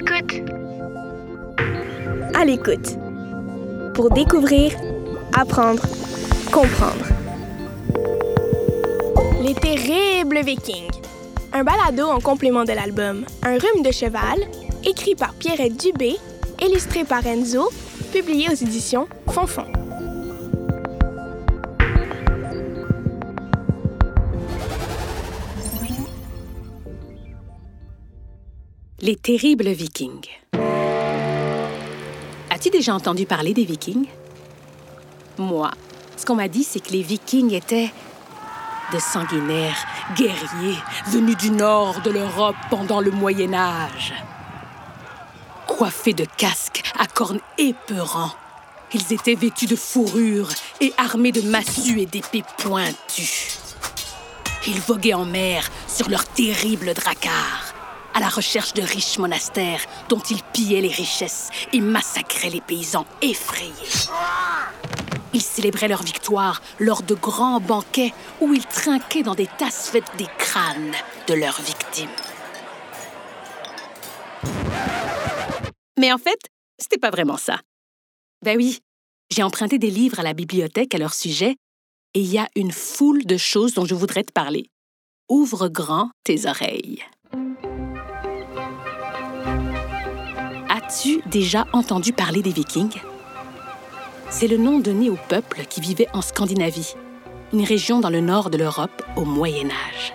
l'écoute. À l'écoute. Pour découvrir, apprendre, comprendre. Les terribles Vikings. Un balado en complément de l'album Un rhume de cheval, écrit par Pierrette Dubé, illustré par Enzo, publié aux éditions Fonfon. Les terribles Vikings. As-tu déjà entendu parler des Vikings? Moi, ce qu'on m'a dit, c'est que les Vikings étaient de sanguinaires guerriers venus du nord de l'Europe pendant le Moyen Âge. Coiffés de casques à cornes épeurants, ils étaient vêtus de fourrures et armés de massues et d'épées pointues. Ils voguaient en mer sur leurs terribles dracars la recherche de riches monastères dont ils pillaient les richesses et massacraient les paysans effrayés. Ils célébraient leur victoire lors de grands banquets où ils trinquaient dans des tasses faites des crânes de leurs victimes. Mais en fait, c'était pas vraiment ça. Ben oui, j'ai emprunté des livres à la bibliothèque à leur sujet et il y a une foule de choses dont je voudrais te parler. Ouvre grand tes oreilles. As-tu déjà entendu parler des Vikings? C'est le nom donné au peuple qui vivait en Scandinavie, une région dans le nord de l'Europe au Moyen Âge.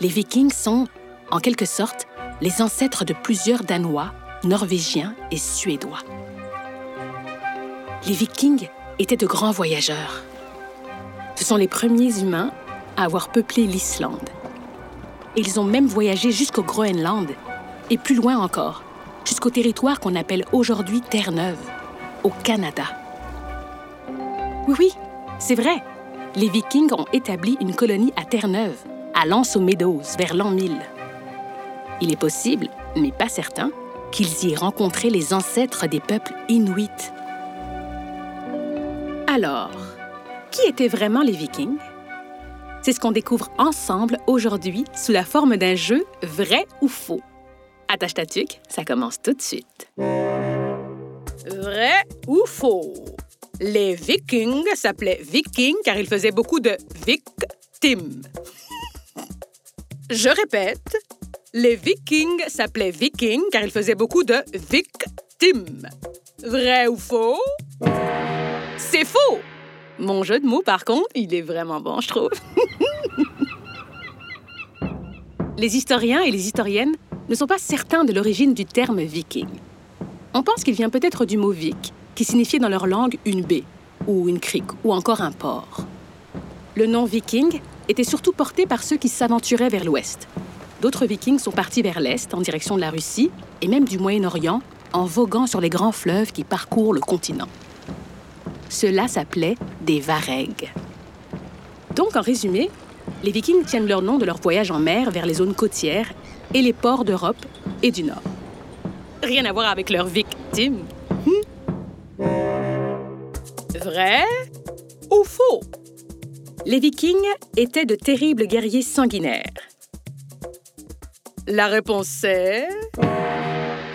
Les Vikings sont, en quelque sorte, les ancêtres de plusieurs Danois, Norvégiens et Suédois. Les Vikings étaient de grands voyageurs. Ce sont les premiers humains à avoir peuplé l'Islande. Ils ont même voyagé jusqu'au Groenland et plus loin encore, jusqu'au territoire qu'on appelle aujourd'hui Terre-Neuve, au Canada. Oui, oui, c'est vrai. Les Vikings ont établi une colonie à Terre-Neuve, à Lance aux Meadows, vers l'an 1000. Il est possible, mais pas certain, qu'ils y aient rencontré les ancêtres des peuples inuits. Alors, qui étaient vraiment les Vikings? C'est ce qu'on découvre ensemble aujourd'hui sous la forme d'un jeu vrai ou faux. Attache ta tuque, ça commence tout de suite. Vrai ou faux? Les Vikings s'appelaient Vikings car ils faisaient beaucoup de victimes. Je répète, les Vikings s'appelaient Vikings car ils faisaient beaucoup de victimes. Vrai ou faux? C'est faux! Mon jeu de mots, par contre, il est vraiment bon, je trouve. les historiens et les historiennes ne sont pas certains de l'origine du terme viking. On pense qu'il vient peut-être du mot vik, qui signifiait dans leur langue une baie, ou une crique, ou encore un port. Le nom viking était surtout porté par ceux qui s'aventuraient vers l'ouest. D'autres vikings sont partis vers l'est, en direction de la Russie, et même du Moyen-Orient, en voguant sur les grands fleuves qui parcourent le continent. Cela s'appelait des varegs. Donc, en résumé, les Vikings tiennent leur nom de leur voyage en mer vers les zones côtières et les ports d'Europe et du Nord. Rien à voir avec leurs victimes. Hmm? Vrai ou faux? Les Vikings étaient de terribles guerriers sanguinaires. La réponse est...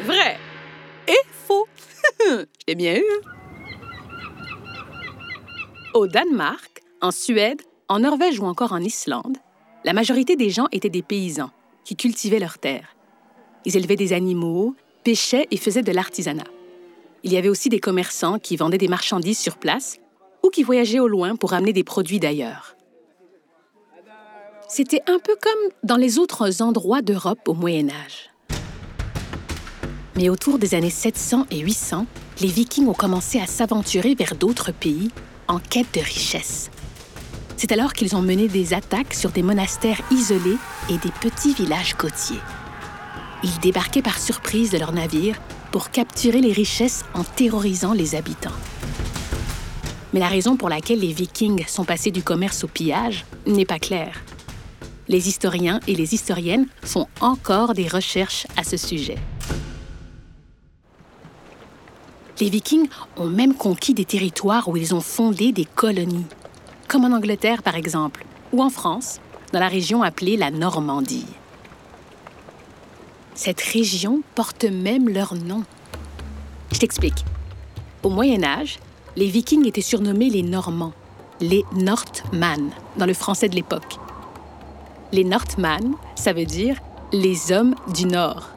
Vrai et faux. J'ai bien eu. Au Danemark, en Suède, en Norvège ou encore en Islande, la majorité des gens étaient des paysans qui cultivaient leurs terres. Ils élevaient des animaux, pêchaient et faisaient de l'artisanat. Il y avait aussi des commerçants qui vendaient des marchandises sur place ou qui voyageaient au loin pour amener des produits d'ailleurs. C'était un peu comme dans les autres endroits d'Europe au Moyen Âge. Mais autour des années 700 et 800, les Vikings ont commencé à s'aventurer vers d'autres pays en quête de richesses. C'est alors qu'ils ont mené des attaques sur des monastères isolés et des petits villages côtiers. Ils débarquaient par surprise de leurs navires pour capturer les richesses en terrorisant les habitants. Mais la raison pour laquelle les Vikings sont passés du commerce au pillage n'est pas claire. Les historiens et les historiennes font encore des recherches à ce sujet. Les Vikings ont même conquis des territoires où ils ont fondé des colonies comme en Angleterre par exemple, ou en France, dans la région appelée la Normandie. Cette région porte même leur nom. Je t'explique. Au Moyen Âge, les Vikings étaient surnommés les Normands, les Northmen dans le français de l'époque. Les Northmen, ça veut dire les hommes du Nord.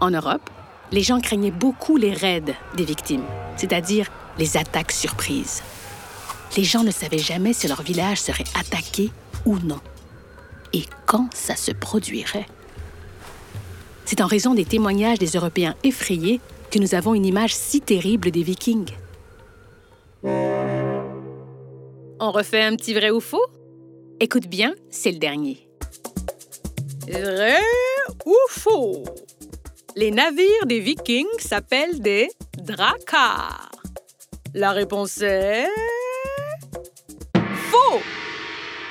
En Europe, les gens craignaient beaucoup les raids des victimes, c'est-à-dire les attaques surprises. Les gens ne savaient jamais si leur village serait attaqué ou non, et quand ça se produirait? C'est en raison des témoignages des Européens effrayés que nous avons une image si terrible des Vikings. On refait un petit vrai ou faux? Écoute bien, c'est le dernier. Vrai ou faux? Les navires des Vikings s'appellent des dracars. La réponse est...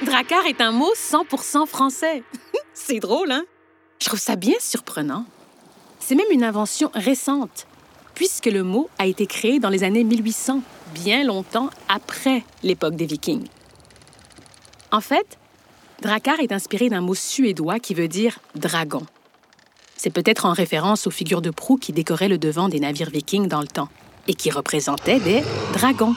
Dracar est un mot 100% français. c'est drôle, hein? Je trouve ça bien surprenant. C'est même une invention récente, puisque le mot a été créé dans les années 1800, bien longtemps après l'époque des Vikings. En fait, Drakkar est inspiré d'un mot suédois qui veut dire dragon. C'est peut-être en référence aux figures de proue qui décoraient le devant des navires vikings dans le temps et qui représentaient des dragons.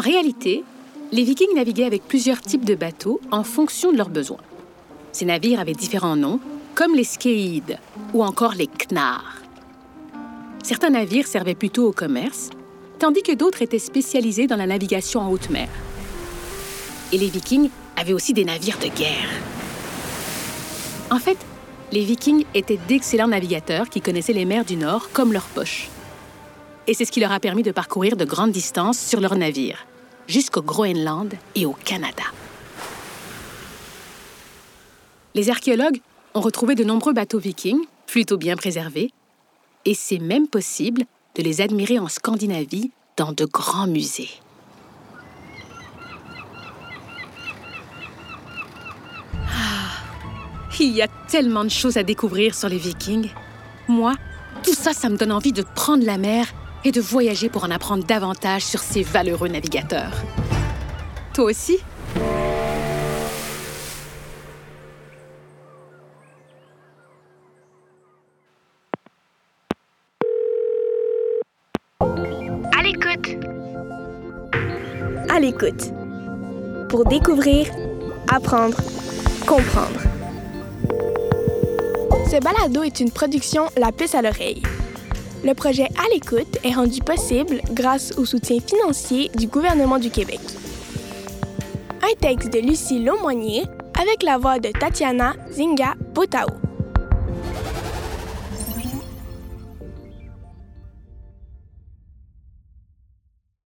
En réalité, les vikings naviguaient avec plusieurs types de bateaux en fonction de leurs besoins. Ces navires avaient différents noms, comme les skéides ou encore les knars. Certains navires servaient plutôt au commerce, tandis que d'autres étaient spécialisés dans la navigation en haute mer. Et les Vikings avaient aussi des navires de guerre. En fait, les Vikings étaient d'excellents navigateurs qui connaissaient les mers du Nord comme leur poche. Et c'est ce qui leur a permis de parcourir de grandes distances sur leurs navires, jusqu'au Groenland et au Canada. Les archéologues ont retrouvé de nombreux bateaux vikings, plutôt bien préservés, et c'est même possible de les admirer en Scandinavie dans de grands musées. Ah, il y a tellement de choses à découvrir sur les Vikings. Moi, tout ça, ça me donne envie de prendre la mer et de voyager pour en apprendre davantage sur ces valeureux navigateurs. Toi aussi? À l'écoute. Pour découvrir, apprendre, comprendre. Ce balado est une production La Puce à l'oreille. Le projet À l'écoute est rendu possible grâce au soutien financier du gouvernement du Québec. Un texte de Lucie Laumonier avec la voix de Tatiana Zinga Botao.